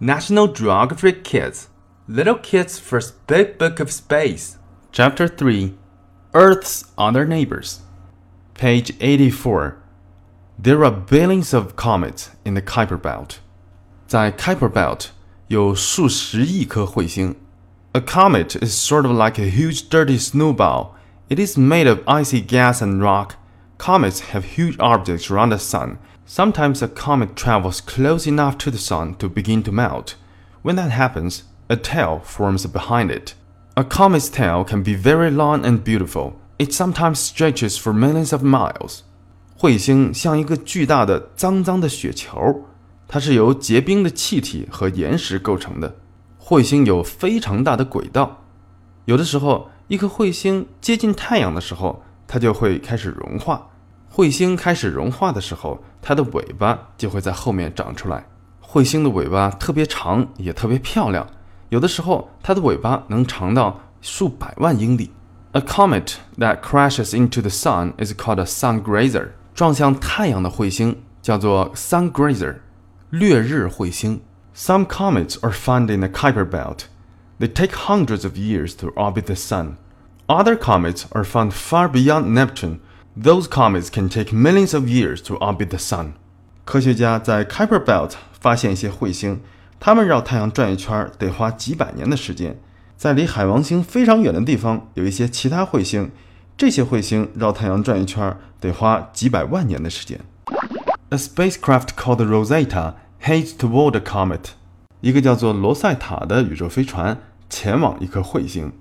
National Geographic Kids Little Kids First Big Book of Space Chapter 3 Earth's Other Neighbors Page 84 There are billions of comets in the Kuiper Belt. 在 Kuiper Belt 有数十亿颗彗星。A comet is sort of like a huge dirty snowball. It is made of icy gas and rock. Comets have huge objects around the sun. Sometimes a comet travels close enough to the sun to begin to melt. When that happens, a tail forms behind it. A comet's tail can be very long and beautiful. It sometimes stretches for millions of miles. 彗星像一个巨大的脏脏的雪球，它是由结冰的气体和岩石构成的。彗星有非常大的轨道，有的时候，一颗彗星接近太阳的时候，它就会开始融化。彗星开始融化的时候，它的尾巴就会在后面长出来。彗星的尾巴特别长，也特别漂亮。有的时候，它的尾巴能长到数百万英里。A comet that crashes into the sun is called a sun grazer. 撞向太阳的彗星叫做 sun grazer，掠日彗星。Some comets are found in the Kuiper belt. They take hundreds of years to orbit the sun. Other comets are found far beyond Neptune. Those comets can take millions of years to orbit the sun. 科学家在 Kuiper belt 发现一些彗星，它们绕太阳转一圈得花几百年的时间。在离海王星非常远的地方，有一些其他彗星。这些彗星绕太阳转一圈得花几百万年的时间。A spacecraft called Rosetta heads toward a comet。一个叫做罗塞塔的宇宙飞船前往一颗彗星。